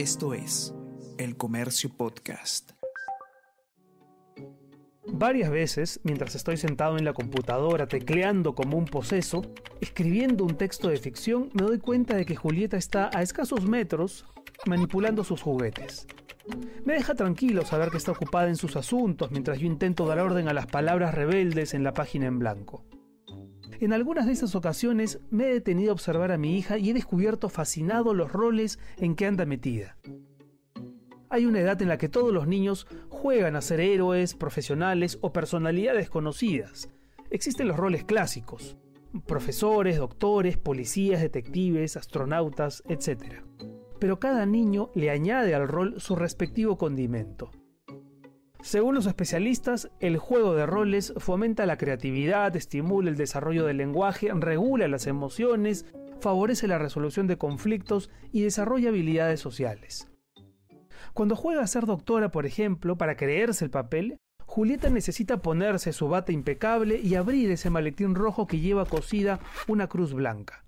Esto es El Comercio Podcast. Varias veces, mientras estoy sentado en la computadora tecleando como un poseso, escribiendo un texto de ficción, me doy cuenta de que Julieta está a escasos metros manipulando sus juguetes. Me deja tranquilo saber que está ocupada en sus asuntos mientras yo intento dar orden a las palabras rebeldes en la página en blanco. En algunas de esas ocasiones me he detenido a observar a mi hija y he descubierto fascinado los roles en que anda metida. Hay una edad en la que todos los niños juegan a ser héroes, profesionales o personalidades conocidas. Existen los roles clásicos, profesores, doctores, policías, detectives, astronautas, etc. Pero cada niño le añade al rol su respectivo condimento. Según los especialistas, el juego de roles fomenta la creatividad, estimula el desarrollo del lenguaje, regula las emociones, favorece la resolución de conflictos y desarrolla habilidades sociales. Cuando juega a ser doctora, por ejemplo, para creerse el papel, Julieta necesita ponerse su bata impecable y abrir ese maletín rojo que lleva cosida una cruz blanca.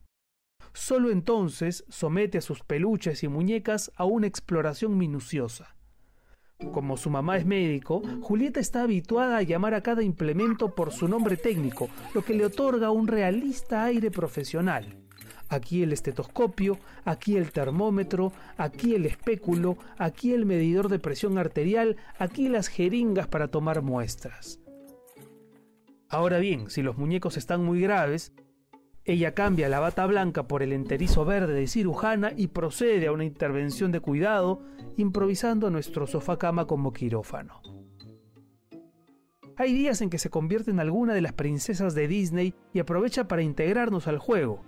Solo entonces somete a sus peluches y muñecas a una exploración minuciosa. Como su mamá es médico, Julieta está habituada a llamar a cada implemento por su nombre técnico, lo que le otorga un realista aire profesional. Aquí el estetoscopio, aquí el termómetro, aquí el espéculo, aquí el medidor de presión arterial, aquí las jeringas para tomar muestras. Ahora bien, si los muñecos están muy graves, ella cambia la bata blanca por el enterizo verde de cirujana y procede a una intervención de cuidado, improvisando nuestro sofá cama como quirófano. Hay días en que se convierte en alguna de las princesas de Disney y aprovecha para integrarnos al juego.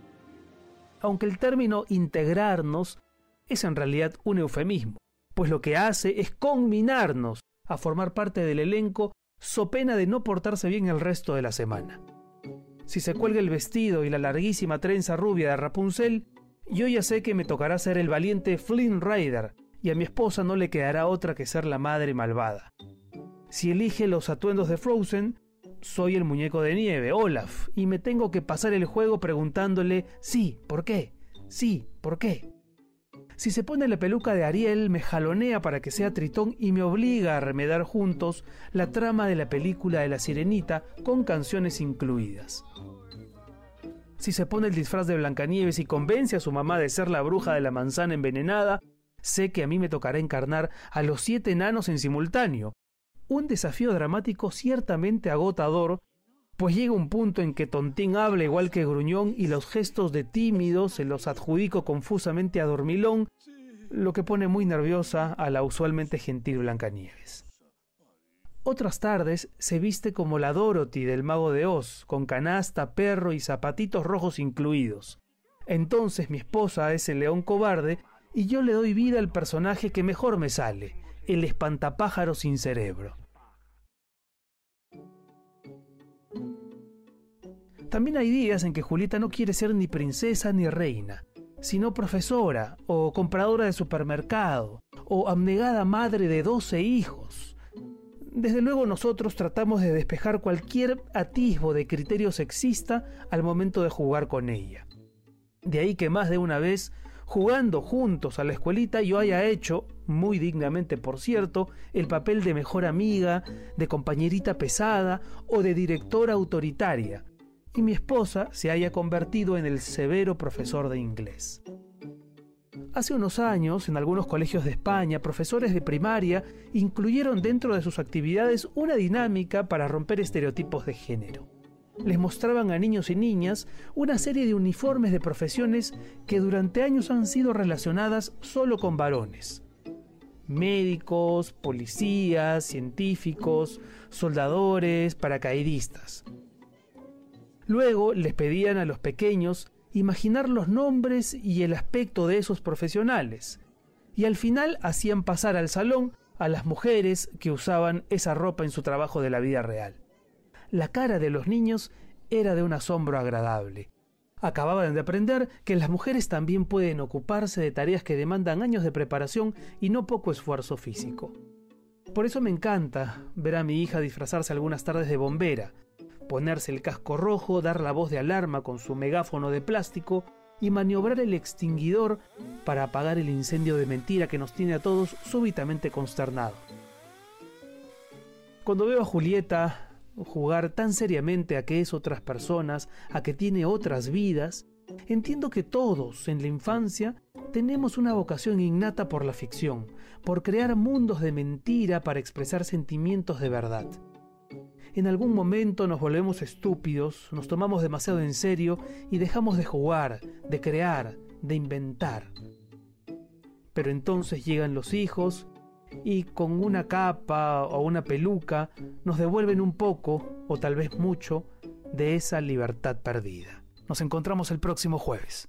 Aunque el término integrarnos es en realidad un eufemismo, pues lo que hace es conminarnos a formar parte del elenco so pena de no portarse bien el resto de la semana. Si se cuelga el vestido y la larguísima trenza rubia de Rapunzel, yo ya sé que me tocará ser el valiente Flynn Rider, y a mi esposa no le quedará otra que ser la madre malvada. Si elige los atuendos de Frozen, soy el muñeco de nieve, Olaf, y me tengo que pasar el juego preguntándole sí, ¿por qué? Sí, ¿por qué? Si se pone la peluca de Ariel, me jalonea para que sea Tritón y me obliga a remedar juntos la trama de la película de la Sirenita con canciones incluidas. Si se pone el disfraz de Blancanieves y convence a su mamá de ser la bruja de la manzana envenenada, sé que a mí me tocará encarnar a los siete enanos en simultáneo. Un desafío dramático ciertamente agotador pues llega un punto en que Tontín habla igual que Gruñón y los gestos de tímido se los adjudico confusamente a Dormilón, lo que pone muy nerviosa a la usualmente gentil Blancanieves. Otras tardes se viste como la Dorothy del mago de Oz, con canasta, perro y zapatitos rojos incluidos. Entonces mi esposa es el león cobarde y yo le doy vida al personaje que mejor me sale, el espantapájaro sin cerebro. También hay días en que Julieta no quiere ser ni princesa ni reina, sino profesora o compradora de supermercado o abnegada madre de 12 hijos. Desde luego nosotros tratamos de despejar cualquier atisbo de criterio sexista al momento de jugar con ella. De ahí que más de una vez, jugando juntos a la escuelita, yo haya hecho, muy dignamente por cierto, el papel de mejor amiga, de compañerita pesada o de directora autoritaria, y mi esposa se haya convertido en el severo profesor de inglés. Hace unos años, en algunos colegios de España, profesores de primaria incluyeron dentro de sus actividades una dinámica para romper estereotipos de género. Les mostraban a niños y niñas una serie de uniformes de profesiones que durante años han sido relacionadas solo con varones. Médicos, policías, científicos, soldadores, paracaidistas. Luego les pedían a los pequeños imaginar los nombres y el aspecto de esos profesionales, y al final hacían pasar al salón a las mujeres que usaban esa ropa en su trabajo de la vida real. La cara de los niños era de un asombro agradable. Acababan de aprender que las mujeres también pueden ocuparse de tareas que demandan años de preparación y no poco esfuerzo físico. Por eso me encanta ver a mi hija disfrazarse algunas tardes de bombera, ponerse el casco rojo, dar la voz de alarma con su megáfono de plástico y maniobrar el extinguidor para apagar el incendio de mentira que nos tiene a todos súbitamente consternados. Cuando veo a Julieta jugar tan seriamente a que es otras personas, a que tiene otras vidas, entiendo que todos en la infancia tenemos una vocación innata por la ficción, por crear mundos de mentira para expresar sentimientos de verdad. En algún momento nos volvemos estúpidos, nos tomamos demasiado en serio y dejamos de jugar, de crear, de inventar. Pero entonces llegan los hijos y con una capa o una peluca nos devuelven un poco, o tal vez mucho, de esa libertad perdida. Nos encontramos el próximo jueves.